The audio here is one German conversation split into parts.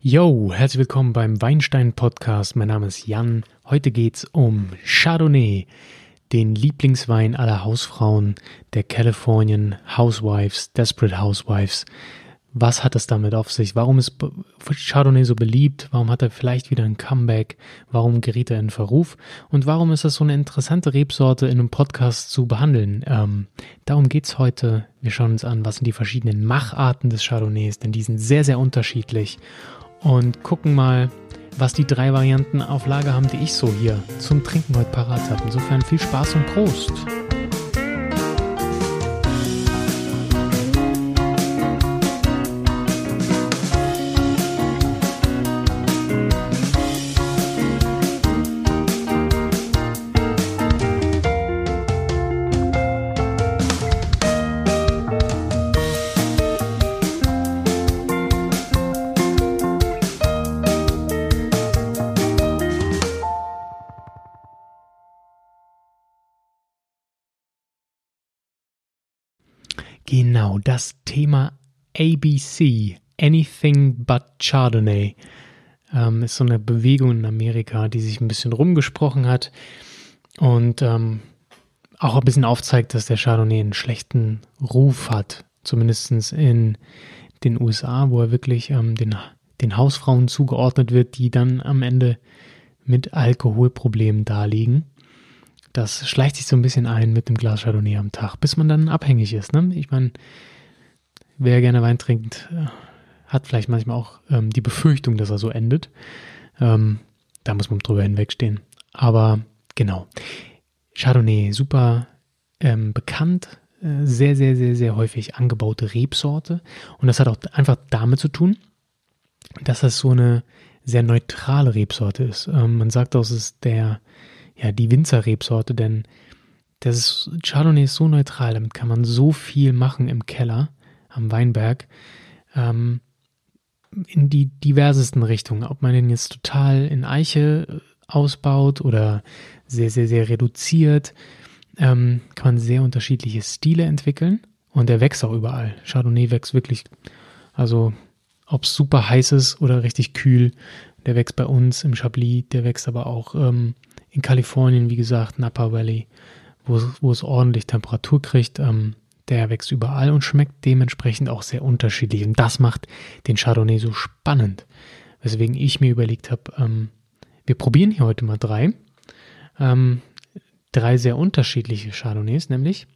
Yo, herzlich willkommen beim Weinstein Podcast. Mein Name ist Jan. Heute geht's um Chardonnay, den Lieblingswein aller Hausfrauen der Californian Housewives, Desperate Housewives. Was hat es damit auf sich? Warum ist Chardonnay so beliebt? Warum hat er vielleicht wieder ein Comeback? Warum geriet er in Verruf? Und warum ist das so eine interessante Rebsorte in einem Podcast zu behandeln? Ähm, darum geht's heute. Wir schauen uns an, was sind die verschiedenen Macharten des Chardonnays, denn die sind sehr, sehr unterschiedlich. Und gucken mal, was die drei Varianten auf Lager haben, die ich so hier zum Trinken heute parat habe. Insofern viel Spaß und Prost! Genau, das Thema ABC, Anything But Chardonnay, ähm, ist so eine Bewegung in Amerika, die sich ein bisschen rumgesprochen hat und ähm, auch ein bisschen aufzeigt, dass der Chardonnay einen schlechten Ruf hat, zumindest in den USA, wo er wirklich ähm, den, den Hausfrauen zugeordnet wird, die dann am Ende mit Alkoholproblemen daliegen das schleicht sich so ein bisschen ein mit dem Glas Chardonnay am Tag, bis man dann abhängig ist. Ne? Ich meine, wer gerne Wein trinkt, äh, hat vielleicht manchmal auch ähm, die Befürchtung, dass er so endet. Ähm, da muss man drüber hinwegstehen. Aber genau. Chardonnay, super ähm, bekannt, äh, sehr, sehr, sehr, sehr häufig angebaute Rebsorte. Und das hat auch einfach damit zu tun, dass das so eine sehr neutrale Rebsorte ist. Ähm, man sagt auch, es ist der ja, die Winzerrebsorte, denn das ist, Chardonnay ist so neutral, damit kann man so viel machen im Keller, am Weinberg, ähm, in die diversesten Richtungen. Ob man den jetzt total in Eiche äh, ausbaut oder sehr, sehr, sehr reduziert, ähm, kann man sehr unterschiedliche Stile entwickeln und der wächst auch überall. Chardonnay wächst wirklich, also ob es super heiß ist oder richtig kühl, der wächst bei uns im Chablis, der wächst aber auch ähm, in Kalifornien, wie gesagt, Napa Valley, wo, wo es ordentlich Temperatur kriegt. Ähm, der wächst überall und schmeckt dementsprechend auch sehr unterschiedlich. Und das macht den Chardonnay so spannend. Weswegen ich mir überlegt habe, ähm, wir probieren hier heute mal drei. Ähm, drei sehr unterschiedliche Chardonnays, nämlich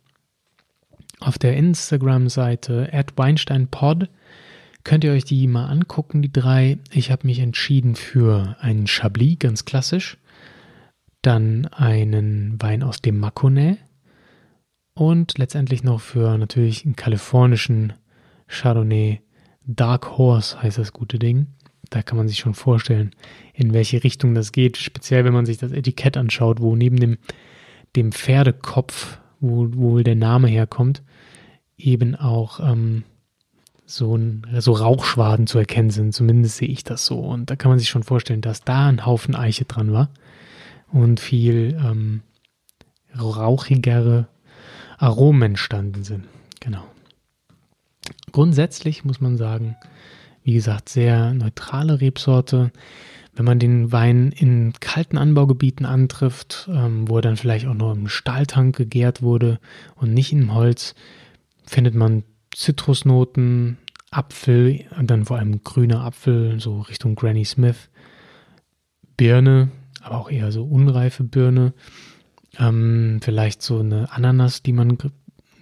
auf der Instagram-Seite @weinsteinpod könnt ihr euch die mal angucken, die drei. Ich habe mich entschieden für einen Chablis, ganz klassisch dann einen Wein aus dem Mâconnais und letztendlich noch für natürlich einen kalifornischen Chardonnay Dark Horse heißt das gute Ding. Da kann man sich schon vorstellen, in welche Richtung das geht. Speziell, wenn man sich das Etikett anschaut, wo neben dem, dem Pferdekopf, wo, wo der Name herkommt, eben auch ähm, so, ein, so Rauchschwaden zu erkennen sind. Zumindest sehe ich das so. Und da kann man sich schon vorstellen, dass da ein Haufen Eiche dran war und viel ähm, rauchigere Aromen entstanden sind. Genau. Grundsätzlich muss man sagen, wie gesagt, sehr neutrale Rebsorte. Wenn man den Wein in kalten Anbaugebieten antrifft, ähm, wo er dann vielleicht auch noch im Stahltank gegärt wurde und nicht im Holz, findet man Zitrusnoten, Apfel, dann vor allem grüner Apfel, so Richtung Granny Smith, Birne, aber auch eher so unreife Birne. Ähm, vielleicht so eine Ananas, die man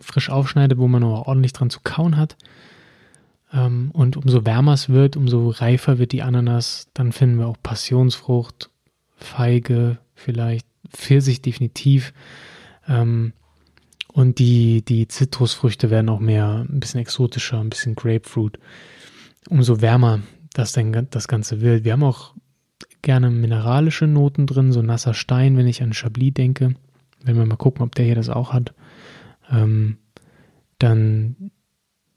frisch aufschneidet, wo man auch ordentlich dran zu kauen hat. Ähm, und umso wärmer es wird, umso reifer wird die Ananas. Dann finden wir auch Passionsfrucht, Feige, vielleicht Pfirsich definitiv. Ähm, und die, die Zitrusfrüchte werden auch mehr, ein bisschen exotischer, ein bisschen Grapefruit. Umso wärmer das, dann, das Ganze wird. Wir haben auch gerne mineralische Noten drin, so nasser Stein, wenn ich an Chablis denke. Wenn wir mal gucken, ob der hier das auch hat. Ähm, dann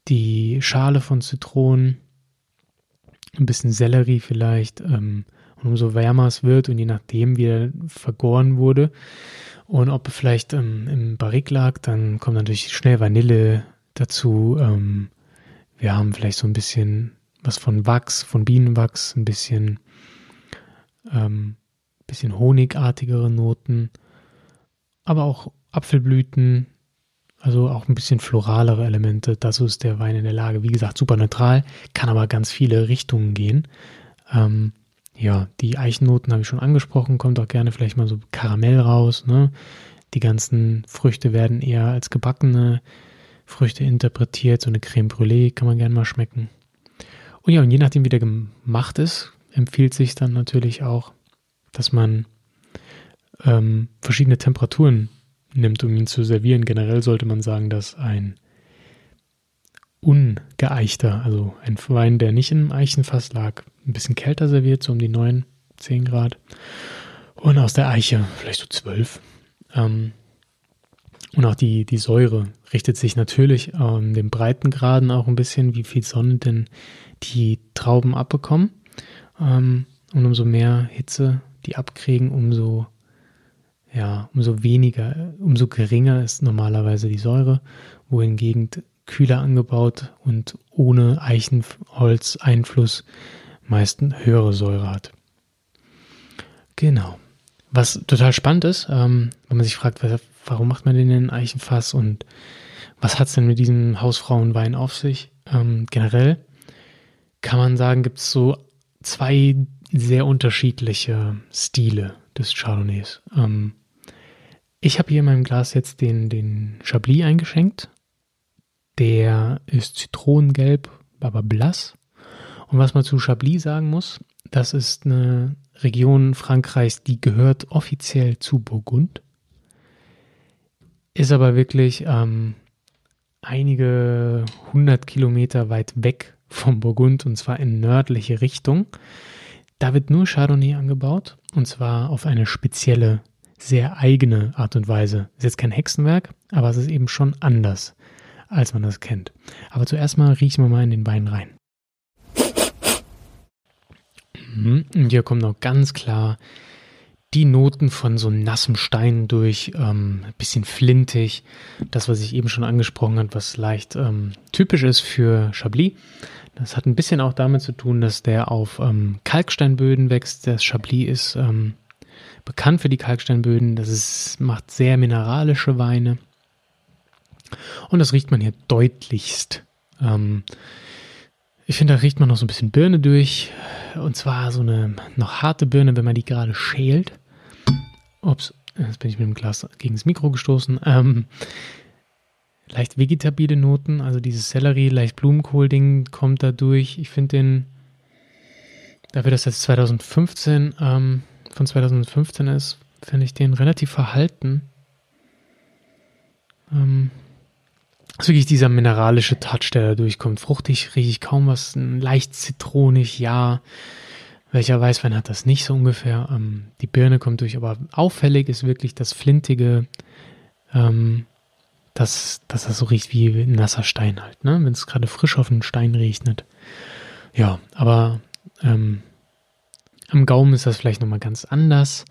die Schale von Zitronen, ein bisschen Sellerie vielleicht. Ähm, und umso wärmer es wird und je nachdem, wie er vergoren wurde und ob er vielleicht ähm, im Barrik lag, dann kommt natürlich schnell Vanille dazu. Ähm, wir haben vielleicht so ein bisschen was von Wachs, von Bienenwachs, ein bisschen, ähm, bisschen honigartigere Noten, aber auch Apfelblüten, also auch ein bisschen floralere Elemente. Dazu ist der Wein in der Lage. Wie gesagt, super neutral, kann aber ganz viele Richtungen gehen. Ähm, ja, die Eichennoten habe ich schon angesprochen, kommt auch gerne vielleicht mal so Karamell raus. Ne? Die ganzen Früchte werden eher als gebackene Früchte interpretiert. So eine Creme Brûlée kann man gerne mal schmecken. Und ja, und je nachdem, wie der gemacht ist, empfiehlt sich dann natürlich auch, dass man ähm, verschiedene Temperaturen nimmt, um ihn zu servieren. Generell sollte man sagen, dass ein ungeeichter, also ein Wein, der nicht im Eichenfass lag, ein bisschen kälter serviert, so um die 9, 10 Grad. Und aus der Eiche vielleicht so 12. Ähm, und auch die, die Säure richtet sich natürlich an den Breitengraden auch ein bisschen, wie viel Sonne denn die Trauben abbekommen. Ähm, und umso mehr Hitze die abkriegen, umso, ja, umso weniger, umso geringer ist normalerweise die Säure, wohingegen kühler angebaut und ohne Eichenholz-Einfluss meist höhere Säure hat. Genau. Was total spannend ist, ähm, wenn man sich fragt, warum macht man denn einen Eichenfass und was hat es denn mit diesem Hausfrauenwein auf sich? Ähm, generell kann man sagen, gibt es so zwei sehr unterschiedliche Stile des Chardonnays. Ähm, ich habe hier in meinem Glas jetzt den, den Chablis eingeschenkt. Der ist zitronengelb, aber blass. Und was man zu Chablis sagen muss, das ist eine Region Frankreichs, die gehört offiziell zu Burgund, ist aber wirklich ähm, einige hundert Kilometer weit weg vom Burgund und zwar in nördliche Richtung. Da wird nur Chardonnay angebaut und zwar auf eine spezielle, sehr eigene Art und Weise. Ist jetzt kein Hexenwerk, aber es ist eben schon anders, als man das kennt. Aber zuerst mal riechen wir mal in den Wein rein. Mhm. Und hier kommen noch ganz klar die Noten von so nassem Stein durch, ähm, ein bisschen flintig. Das, was ich eben schon angesprochen habe, was leicht ähm, typisch ist für Chablis. Das hat ein bisschen auch damit zu tun, dass der auf ähm, Kalksteinböden wächst. Das Chablis ist ähm, bekannt für die Kalksteinböden. Das ist, macht sehr mineralische Weine. Und das riecht man hier deutlichst. Ähm, ich finde, da riecht man noch so ein bisschen Birne durch. Und zwar so eine noch harte Birne, wenn man die gerade schält. Ups, jetzt bin ich mit dem Glas gegen das Mikro gestoßen. Ähm, leicht vegetabile Noten, also dieses Sellerie, leicht Blumenkohl-Ding kommt da durch. Ich finde den, dafür, dass das 2015, ähm, von 2015 ist, finde ich den relativ verhalten. Ähm, ist wirklich dieser mineralische Touch, der da durchkommt. Fruchtig rieche ich kaum was, leicht zitronig, ja. Welcher Weißwein hat das nicht so ungefähr? Ähm, die Birne kommt durch, aber auffällig ist wirklich das Flintige, ähm, dass, dass das so riecht wie nasser Stein halt, ne? Wenn es gerade frisch auf den Stein regnet. Ja, aber ähm, am Gaumen ist das vielleicht nochmal ganz anders.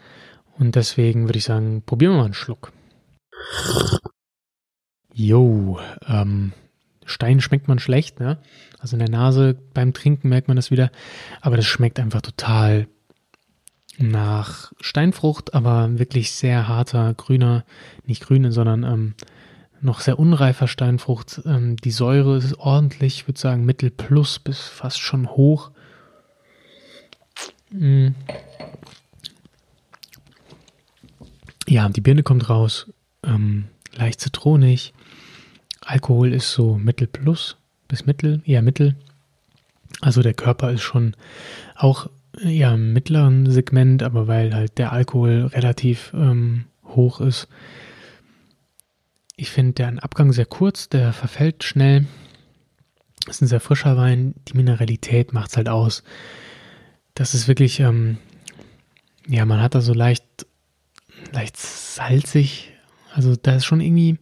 Und deswegen würde ich sagen, probieren wir mal einen Schluck. Jo, ähm, Stein schmeckt man schlecht, ne? Also in der Nase beim Trinken merkt man das wieder. Aber das schmeckt einfach total nach Steinfrucht, aber wirklich sehr harter, grüner, nicht grüne, sondern ähm, noch sehr unreifer Steinfrucht. Ähm, die Säure ist ordentlich, ich würde sagen Mittel plus bis fast schon hoch. Mm. Ja, die Birne kommt raus, ähm, leicht zitronig. Alkohol ist so Mittel plus bis Mittel, eher Mittel. Also der Körper ist schon auch eher im mittleren Segment, aber weil halt der Alkohol relativ ähm, hoch ist. Ich finde der Abgang sehr kurz, der verfällt schnell. Ist ein sehr frischer Wein. Die Mineralität macht es halt aus. Das ist wirklich, ähm, ja, man hat da so leicht, leicht salzig. Also da ist schon irgendwie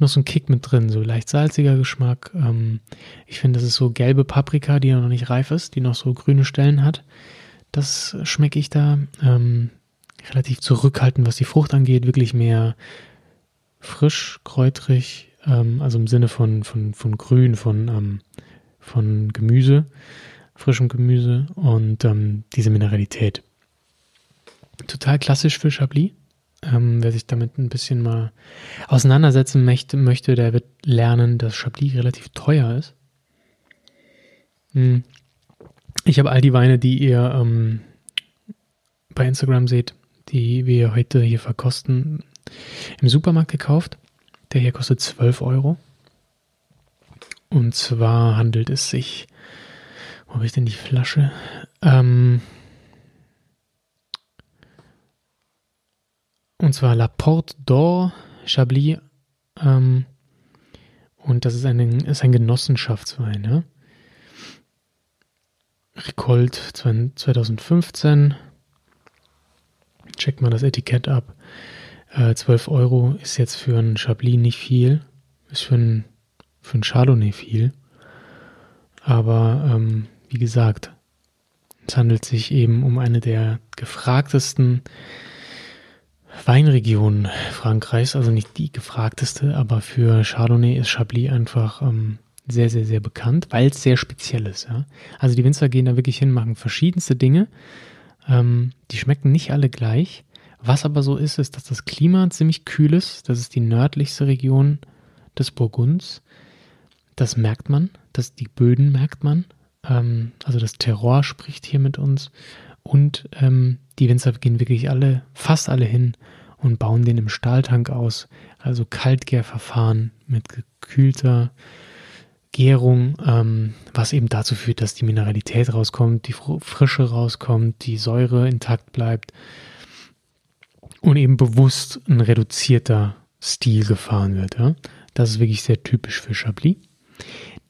noch so ein Kick mit drin, so leicht salziger Geschmack. Ähm, ich finde, das ist so gelbe Paprika, die noch nicht reif ist, die noch so grüne Stellen hat. Das schmecke ich da. Ähm, relativ zurückhaltend, was die Frucht angeht, wirklich mehr frisch, kräutrig, ähm, also im Sinne von, von, von Grün, von, ähm, von Gemüse. frischem Gemüse und ähm, diese Mineralität. Total klassisch für Chablis. Ähm, wer sich damit ein bisschen mal auseinandersetzen möchte, möchte, der wird lernen, dass Chablis relativ teuer ist. Hm. Ich habe all die Weine, die ihr ähm, bei Instagram seht, die wir heute hier verkosten, im Supermarkt gekauft. Der hier kostet 12 Euro. Und zwar handelt es sich, wo habe ich denn die Flasche? Ähm, und zwar La Porte d'Or Chablis. Ähm, und das ist ein, ist ein Genossenschaftswein. Ja? Recolt 2015. Checkt mal das Etikett ab. Äh, 12 Euro ist jetzt für ein Chablis nicht viel. Ist für ein, für ein Chardonnay viel. Aber ähm, wie gesagt, es handelt sich eben um eine der gefragtesten Weinregionen Frankreichs. Also nicht die gefragteste, aber für Chardonnay ist Chablis einfach ähm, sehr, sehr, sehr bekannt, weil es sehr speziell ist. Ja? Also die Winzer gehen da wirklich hin, machen verschiedenste Dinge. Ähm, die schmecken nicht alle gleich. Was aber so ist, ist, dass das Klima ziemlich kühl ist. Das ist die nördlichste Region des Burgunds. Das merkt man. Das, die Böden merkt man. Ähm, also das Terror spricht hier mit uns. Und ähm, die Winzer gehen wirklich alle, fast alle hin und bauen den im Stahltank aus. Also Kaltgärverfahren mit gekühlter Gärung, ähm, was eben dazu führt, dass die Mineralität rauskommt, die Frische rauskommt, die Säure intakt bleibt und eben bewusst ein reduzierter Stil gefahren wird. Ja? Das ist wirklich sehr typisch für Chablis.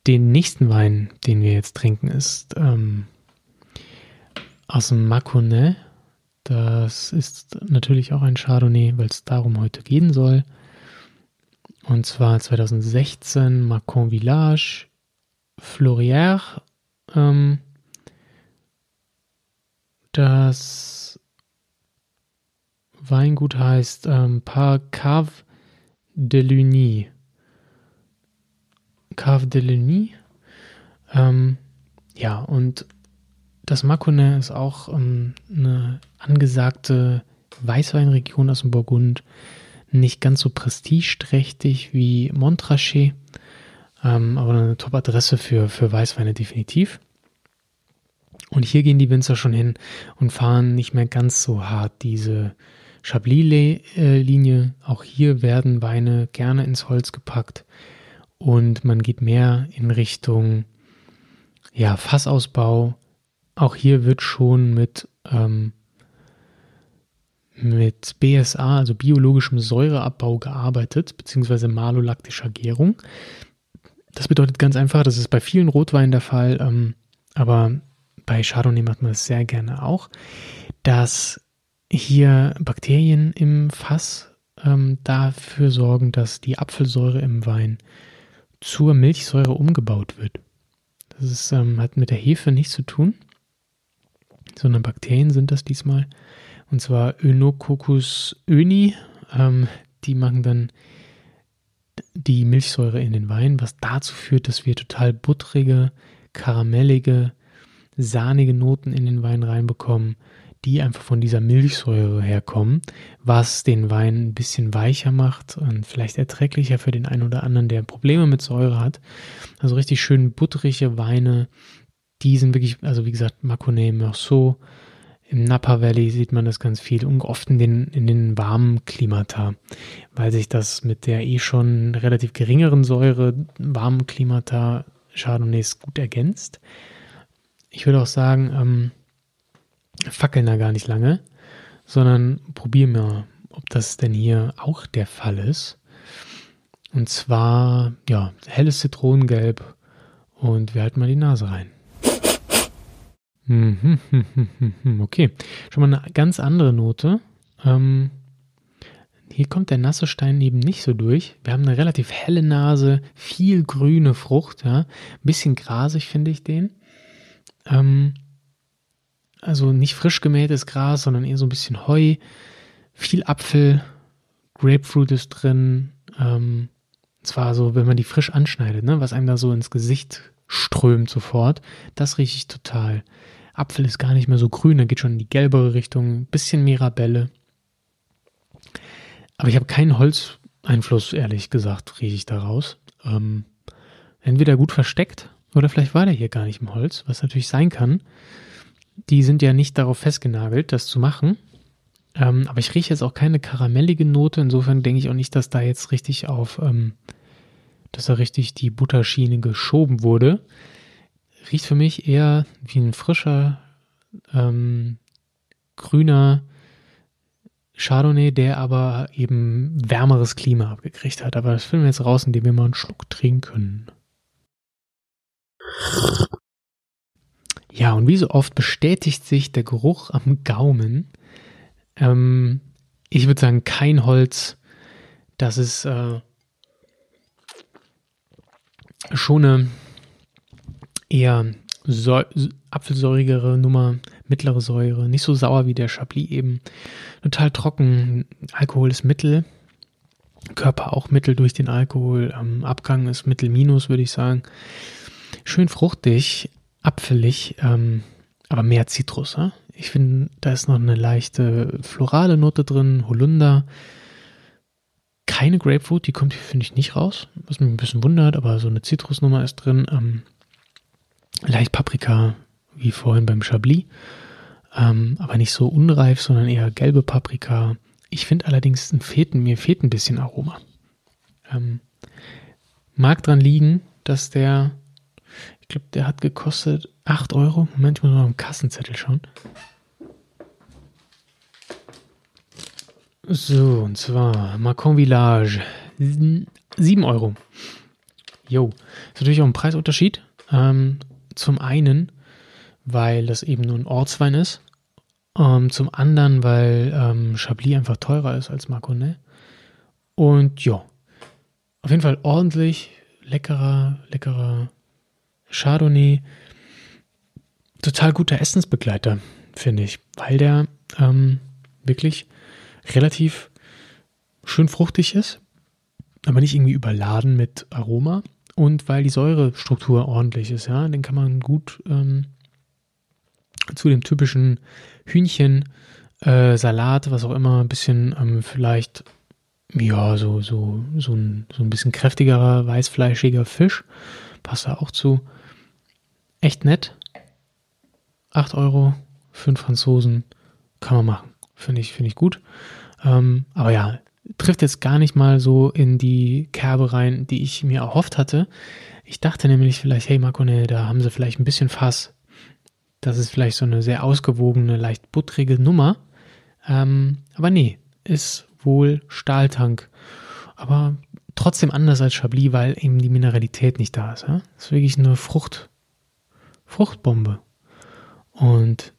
Den nächsten Wein, den wir jetzt trinken, ist ähm, aus dem Mâconnais. Das ist natürlich auch ein Chardonnay, weil es darum heute gehen soll. Und zwar 2016 Macon Village, Florière. Ähm, das Weingut heißt ähm, Par Cave de Luny. Cave de Luny. Ähm, ja, und das Mâconnais ist auch ähm, eine angesagte Weißweinregion aus dem Burgund nicht ganz so prestigeträchtig wie Montrachet, ähm, aber eine Top-Adresse für, für Weißweine definitiv. Und hier gehen die Winzer schon hin und fahren nicht mehr ganz so hart diese Chablis-Linie. Auch hier werden Weine gerne ins Holz gepackt und man geht mehr in Richtung ja, Fassausbau. Auch hier wird schon mit ähm, mit BSA, also biologischem Säureabbau, gearbeitet, beziehungsweise malolaktischer Gärung. Das bedeutet ganz einfach, das ist bei vielen Rotweinen der Fall, ähm, aber bei Chardonnay macht man das sehr gerne auch, dass hier Bakterien im Fass ähm, dafür sorgen, dass die Apfelsäure im Wein zur Milchsäure umgebaut wird. Das ist, ähm, hat mit der Hefe nichts zu tun, sondern Bakterien sind das diesmal. Und zwar Önococcus öni. Ähm, die machen dann die Milchsäure in den Wein, was dazu führt, dass wir total buttrige, karamellige, sahnige Noten in den Wein reinbekommen, die einfach von dieser Milchsäure herkommen, was den Wein ein bisschen weicher macht und vielleicht erträglicher für den einen oder anderen, der Probleme mit Säure hat. Also richtig schön butterige Weine, die sind wirklich, also wie gesagt, Mâconnais, Meursault, im Napa Valley sieht man das ganz viel und oft in den, in den warmen Klimata, weil sich das mit der eh schon relativ geringeren Säure warmen Klimata Chardonnays gut ergänzt. Ich würde auch sagen, ähm, fackeln da gar nicht lange, sondern probieren wir, ob das denn hier auch der Fall ist. Und zwar, ja, helles Zitronengelb und wir halten mal die Nase rein. Mhm, okay, schon mal eine ganz andere Note. Ähm, hier kommt der nasse Stein eben nicht so durch. Wir haben eine relativ helle Nase, viel grüne Frucht, ja. Ein bisschen grasig finde ich den. Ähm, also nicht frisch gemähtes Gras, sondern eher so ein bisschen Heu, viel Apfel, Grapefruit ist drin. Ähm, zwar so, wenn man die frisch anschneidet, ne, was einem da so ins Gesicht strömt sofort. Das rieche ich total. Apfel ist gar nicht mehr so grün, da geht schon in die gelbere Richtung, bisschen Mirabelle. Aber ich habe keinen Holzeinfluss, ehrlich gesagt, rieche ich daraus. Ähm, entweder gut versteckt oder vielleicht war der hier gar nicht im Holz, was natürlich sein kann. Die sind ja nicht darauf festgenagelt, das zu machen. Ähm, aber ich rieche jetzt auch keine karamellige Note. Insofern denke ich auch nicht, dass da jetzt richtig auf, ähm, dass da richtig die Butterschiene geschoben wurde. Riecht für mich eher wie ein frischer, ähm, grüner Chardonnay, der aber eben wärmeres Klima abgekriegt hat. Aber das finden wir jetzt raus, indem wir mal einen Schluck trinken können. Ja, und wie so oft bestätigt sich der Geruch am Gaumen. Ähm, ich würde sagen, kein Holz. Das ist äh, schon eine eher so apfelsäurigere Nummer, mittlere Säure, nicht so sauer wie der Chablis eben. Total trocken, Alkohol ist Mittel, Körper auch Mittel durch den Alkohol, ähm, Abgang ist Mittel minus, würde ich sagen. Schön fruchtig, apfelig, ähm, aber mehr Zitrus. Ja? Ich finde, da ist noch eine leichte florale Note drin, Holunder. Keine Grapefruit, die kommt hier, finde ich, nicht raus, was mich ein bisschen wundert, aber so eine Zitrusnummer ist drin. Ähm, leicht Paprika, wie vorhin beim Chablis, ähm, aber nicht so unreif, sondern eher gelbe Paprika. Ich finde allerdings, fehlt, mir fehlt ein bisschen Aroma. Ähm, mag dran liegen, dass der ich glaube, der hat gekostet 8 Euro. Moment, ich muss mal am Kassenzettel schauen. So, und zwar Macon Village. 7 Euro. Jo, ist natürlich auch ein Preisunterschied. Ähm, zum einen, weil das eben nur ein Ortswein ist. Ähm, zum anderen, weil ähm, Chablis einfach teurer ist als Maconnais. Und ja, auf jeden Fall ordentlich, leckerer, leckerer Chardonnay. Total guter Essensbegleiter, finde ich, weil der ähm, wirklich relativ schön fruchtig ist, aber nicht irgendwie überladen mit Aroma und weil die Säurestruktur ordentlich ist, ja, den kann man gut ähm, zu dem typischen Hühnchen, äh, Salat, was auch immer, ein bisschen ähm, vielleicht, ja, so, so, so ein, so ein bisschen kräftigerer, weißfleischiger Fisch, passt da auch zu echt nett. 8 Euro für einen Franzosen kann man machen. Finde ich, finde ich gut. Ähm, aber ja, trifft jetzt gar nicht mal so in die Kerbe rein, die ich mir erhofft hatte. Ich dachte nämlich vielleicht, hey Marcone, da haben sie vielleicht ein bisschen Fass. Das ist vielleicht so eine sehr ausgewogene, leicht buttrige Nummer. Ähm, aber nee, ist wohl Stahltank. Aber trotzdem anders als Chablis, weil eben die Mineralität nicht da ist. Ja? Das ist wirklich eine Frucht, Fruchtbombe. Und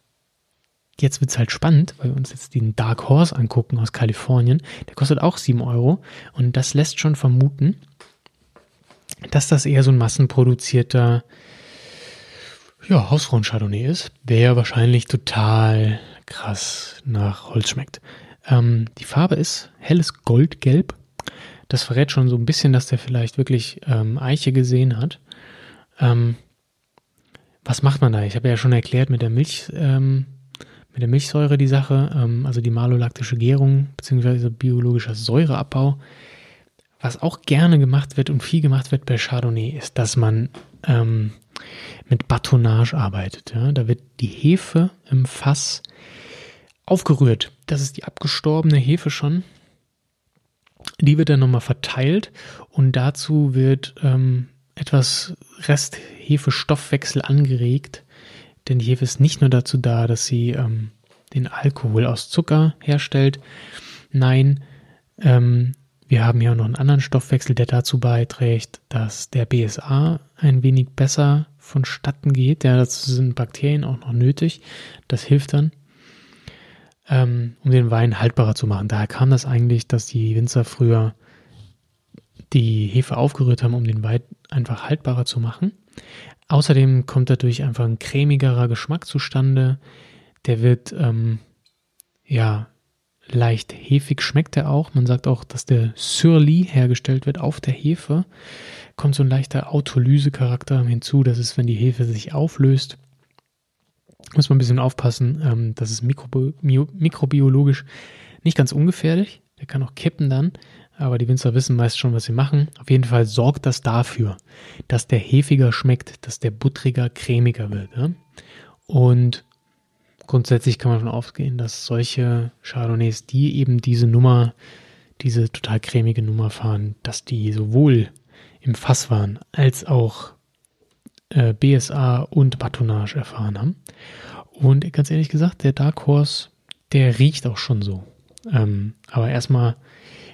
jetzt wird es halt spannend, weil wir uns jetzt den Dark Horse angucken aus Kalifornien. Der kostet auch 7 Euro. Und das lässt schon vermuten, dass das eher so ein massenproduzierter ja, Hausfrauen-Chardonnay ist, der wahrscheinlich total krass nach Holz schmeckt. Ähm, die Farbe ist helles Goldgelb. Das verrät schon so ein bisschen, dass der vielleicht wirklich ähm, Eiche gesehen hat. Ähm, was macht man da? Ich habe ja schon erklärt mit der Milch, ähm, mit der Milchsäure die Sache, ähm, also die malolaktische Gärung bzw. biologischer Säureabbau. Was auch gerne gemacht wird und viel gemacht wird bei Chardonnay, ist, dass man ähm, mit Batonnage arbeitet. Ja? Da wird die Hefe im Fass aufgerührt. Das ist die abgestorbene Hefe schon. Die wird dann nochmal verteilt und dazu wird ähm, etwas Resthefestoffwechsel angeregt, denn die Hefe ist nicht nur dazu da, dass sie ähm, den Alkohol aus Zucker herstellt. Nein, ähm, wir haben ja auch noch einen anderen Stoffwechsel, der dazu beiträgt, dass der BSA ein wenig besser vonstatten geht. Ja, dazu sind Bakterien auch noch nötig. Das hilft dann, ähm, um den Wein haltbarer zu machen. Daher kam das eigentlich, dass die Winzer früher die Hefe aufgerührt haben, um den Wein einfach haltbarer zu machen. Außerdem kommt dadurch einfach ein cremigerer Geschmack zustande. Der wird ähm, ja leicht hefig schmeckt er auch. Man sagt auch, dass der Surly hergestellt wird auf der Hefe. Kommt so ein leichter Autolyse-Charakter hinzu. Das ist, wenn die Hefe sich auflöst. Muss man ein bisschen aufpassen. Ähm, das ist mikrobi mikrobiologisch nicht ganz ungefährlich. Der kann auch kippen dann. Aber die Winzer wissen meist schon, was sie machen. Auf jeden Fall sorgt das dafür, dass der hefiger schmeckt, dass der buttriger, cremiger wird. Ja? Und grundsätzlich kann man davon ausgehen, dass solche Chardonnays, die eben diese Nummer, diese total cremige Nummer fahren, dass die sowohl im Fass waren als auch äh, BSA und Batonnage erfahren haben. Und ganz ehrlich gesagt, der Dark Horse, der riecht auch schon so. Ähm, aber erstmal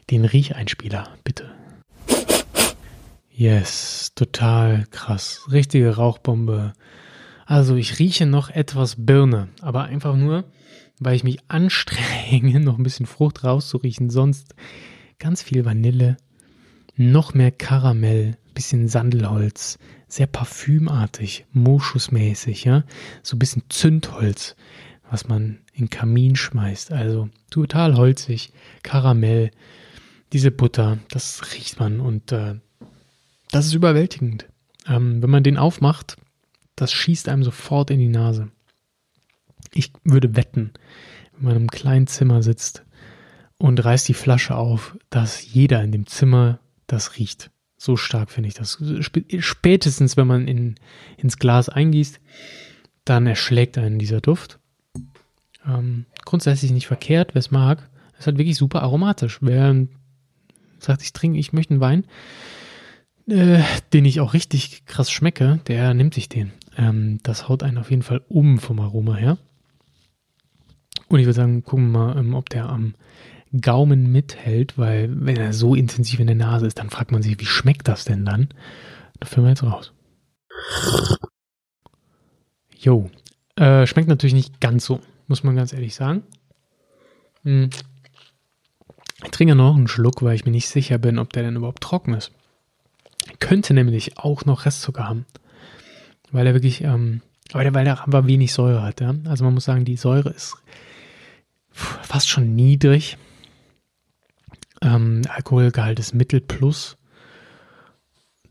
den Riecheinspieler, bitte. Yes, total krass. Richtige Rauchbombe. Also ich rieche noch etwas Birne, aber einfach nur, weil ich mich anstrenge, noch ein bisschen Frucht rauszuriechen. Sonst ganz viel Vanille, noch mehr Karamell, bisschen Sandelholz, sehr parfümartig, moschusmäßig, ja. So ein bisschen Zündholz, was man in Kamin schmeißt. Also total holzig, Karamell, diese Butter, das riecht man und äh, das ist überwältigend. Ähm, wenn man den aufmacht, das schießt einem sofort in die Nase. Ich würde wetten, wenn man im kleinen Zimmer sitzt und reißt die Flasche auf, dass jeder in dem Zimmer das riecht. So stark finde ich das. Spätestens, wenn man in, ins Glas eingießt, dann erschlägt einen dieser Duft. Ähm, grundsätzlich nicht verkehrt, wer es mag. Es halt wirklich super aromatisch. Wer sagt, ich trinke, ich möchte einen Wein, äh, den ich auch richtig krass schmecke, der nimmt sich den. Ähm, das haut einen auf jeden Fall um vom Aroma her. Und ich würde sagen, gucken wir mal, ähm, ob der am Gaumen mithält, weil wenn er so intensiv in der Nase ist, dann fragt man sich, wie schmeckt das denn dann? Da führen wir jetzt raus. Jo, äh, schmeckt natürlich nicht ganz so, muss man ganz ehrlich sagen. Hm. Ich trinke noch einen Schluck, weil ich mir nicht sicher bin, ob der denn überhaupt trocken ist. Könnte nämlich auch noch Restzucker haben weil er wirklich, ähm, weil der, weil der aber wenig Säure hat. Ja? Also man muss sagen, die Säure ist fast schon niedrig. Ähm, Alkoholgehalt ist Mittel plus.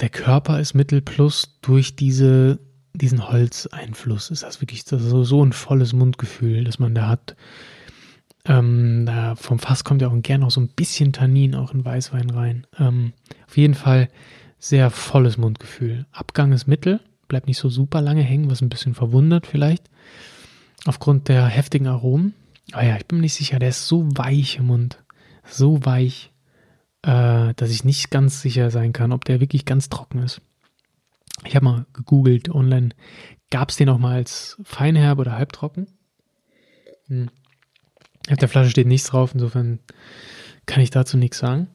Der Körper ist Mittel plus durch diese, diesen Holzeinfluss. Ist das wirklich so, so ein volles Mundgefühl, das man da hat. Ähm, da vom Fass kommt ja auch gern noch so ein bisschen Tannin auch in Weißwein rein. Ähm, auf jeden Fall sehr volles Mundgefühl. Abgang ist Mittel bleibt nicht so super lange hängen, was ein bisschen verwundert vielleicht. Aufgrund der heftigen Aromen. Aber ja, ich bin mir nicht sicher, der ist so weich im Mund. So weich, äh, dass ich nicht ganz sicher sein kann, ob der wirklich ganz trocken ist. Ich habe mal gegoogelt online, gab es den auch mal als feinherb oder halbtrocken? Hm. Auf der Flasche steht nichts drauf, insofern kann ich dazu nichts sagen.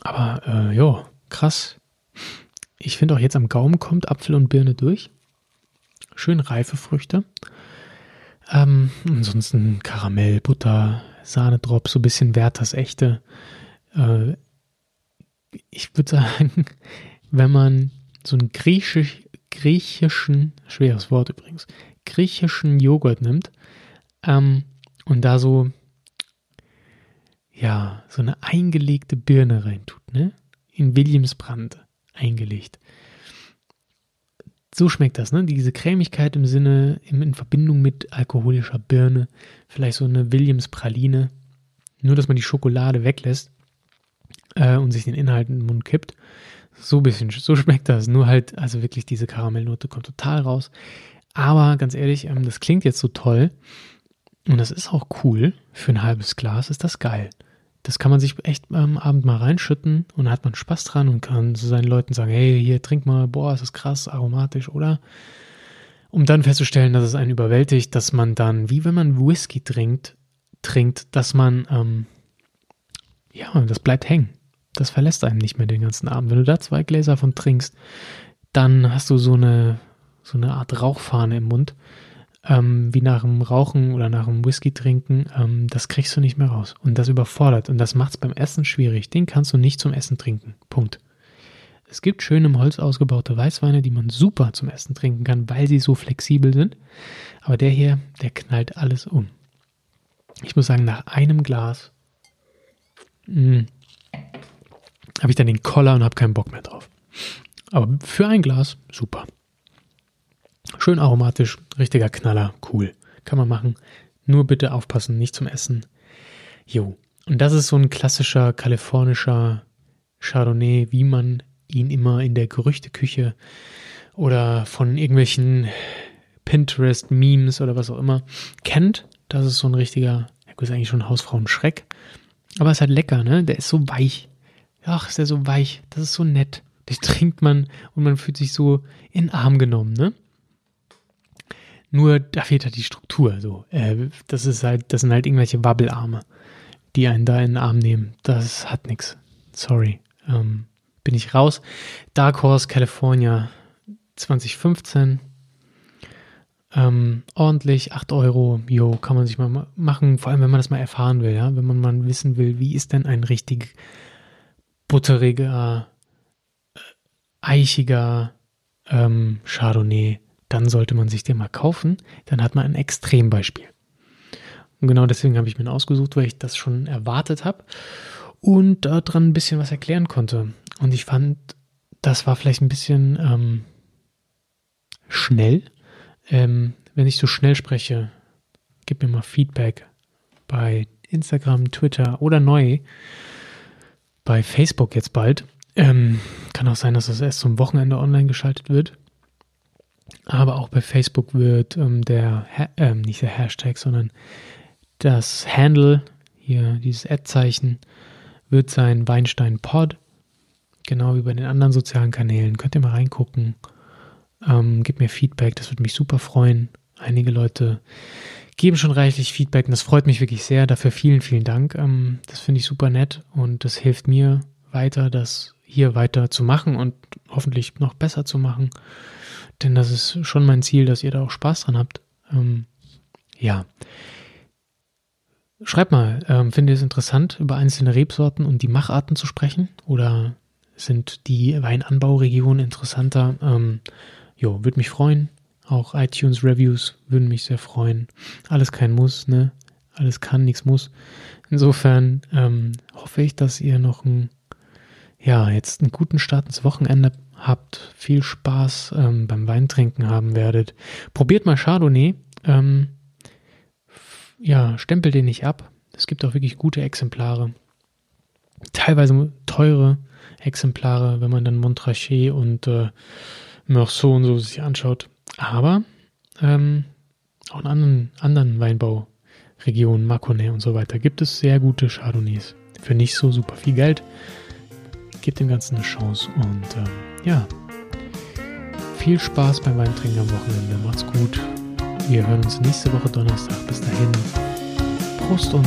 Aber äh, ja, krass. Ich finde auch jetzt am Gaumen kommt Apfel und Birne durch. Schön reife Früchte. Ähm, ansonsten Karamell, Butter, Sahnedrop, so ein bisschen Werthers echte. Äh, ich würde sagen, wenn man so einen griechisch, griechischen, schweres Wort übrigens, griechischen Joghurt nimmt ähm, und da so, ja, so eine eingelegte Birne reintut, ne? In Williamsbrand eingelegt. So schmeckt das, ne? Diese Cremigkeit im Sinne, in Verbindung mit alkoholischer Birne, vielleicht so eine Williams Praline. Nur, dass man die Schokolade weglässt äh, und sich den Inhalt in den Mund kippt. So ein bisschen, so schmeckt das. Nur halt, also wirklich diese Karamellnote kommt total raus. Aber ganz ehrlich, ähm, das klingt jetzt so toll. Und das ist auch cool. Für ein halbes Glas ist das geil das kann man sich echt am Abend mal reinschütten und da hat man Spaß dran und kann zu seinen Leuten sagen, hey, hier trink mal, boah, ist das krass, aromatisch, oder? Um dann festzustellen, dass es einen überwältigt, dass man dann, wie wenn man Whisky trinkt, trinkt, dass man, ähm, ja, das bleibt hängen. Das verlässt einem nicht mehr den ganzen Abend. Wenn du da zwei Gläser von trinkst, dann hast du so eine, so eine Art Rauchfahne im Mund ähm, wie nach dem Rauchen oder nach dem Whisky trinken, ähm, das kriegst du nicht mehr raus. Und das überfordert. Und das macht es beim Essen schwierig. Den kannst du nicht zum Essen trinken. Punkt. Es gibt schön im Holz ausgebaute Weißweine, die man super zum Essen trinken kann, weil sie so flexibel sind. Aber der hier, der knallt alles um. ich muss sagen, nach einem Glas hm, habe ich dann den Koller und habe keinen Bock mehr drauf. Aber für ein Glas, super. Schön aromatisch, richtiger Knaller, cool. Kann man machen. Nur bitte aufpassen, nicht zum Essen. Jo. Und das ist so ein klassischer kalifornischer Chardonnay, wie man ihn immer in der Gerüchteküche oder von irgendwelchen Pinterest-Memes oder was auch immer kennt. Das ist so ein richtiger, ist eigentlich schon Hausfrauen-Schreck. Aber ist halt lecker, ne? Der ist so weich. Ach, ist der so weich. Das ist so nett. Den trinkt man und man fühlt sich so in den Arm genommen, ne? Nur da fehlt halt die Struktur. So, äh, das ist halt, das sind halt irgendwelche Wabbelarme, die einen da in den Arm nehmen. Das hat nichts. Sorry. Ähm, bin ich raus. Dark Horse California 2015. Ähm, ordentlich, 8 Euro, jo, kann man sich mal machen, vor allem wenn man das mal erfahren will, ja, wenn man mal wissen will, wie ist denn ein richtig butteriger, äh, eichiger ähm, Chardonnay, dann sollte man sich den mal kaufen, dann hat man ein Extrembeispiel. Und genau deswegen habe ich mir ihn ausgesucht, weil ich das schon erwartet habe und daran ein bisschen was erklären konnte. Und ich fand, das war vielleicht ein bisschen ähm, schnell. Ähm, wenn ich so schnell spreche, gib mir mal Feedback bei Instagram, Twitter oder neu bei Facebook jetzt bald. Ähm, kann auch sein, dass das erst zum Wochenende online geschaltet wird. Aber auch bei Facebook wird ähm, der, äh, nicht der Hashtag, sondern das Handle, hier dieses Ad-Zeichen, wird sein Weinstein Pod. Genau wie bei den anderen sozialen Kanälen. Könnt ihr mal reingucken. Ähm, gebt mir Feedback, das würde mich super freuen. Einige Leute geben schon reichlich Feedback und das freut mich wirklich sehr. Dafür vielen, vielen Dank. Ähm, das finde ich super nett und das hilft mir weiter, das hier weiter zu machen und hoffentlich noch besser zu machen. Denn das ist schon mein Ziel, dass ihr da auch Spaß dran habt. Ähm, ja. Schreibt mal, ähm, findet ihr es interessant, über einzelne Rebsorten und die Macharten zu sprechen? Oder sind die Weinanbauregionen interessanter? Ähm, jo, würde mich freuen. Auch iTunes-Reviews würden mich sehr freuen. Alles kein Muss, ne? Alles kann, nichts muss. Insofern ähm, hoffe ich, dass ihr noch ein, ja, jetzt einen guten Start ins Wochenende habt, viel Spaß ähm, beim Weintrinken haben werdet. Probiert mal Chardonnay. Ähm, ja, stempelt den nicht ab. Es gibt auch wirklich gute Exemplare. Teilweise teure Exemplare, wenn man dann Montrachet und äh, Meursault und so sich anschaut. Aber ähm, auch in anderen, anderen Weinbauregionen, Mâconnais und so weiter, gibt es sehr gute Chardonnays. Für nicht so super viel Geld. Gebt dem Ganzen eine Chance und ähm, ja, viel Spaß beim Weintrinken am Wochenende. Macht's gut. Wir hören uns nächste Woche Donnerstag. Bis dahin. Prost und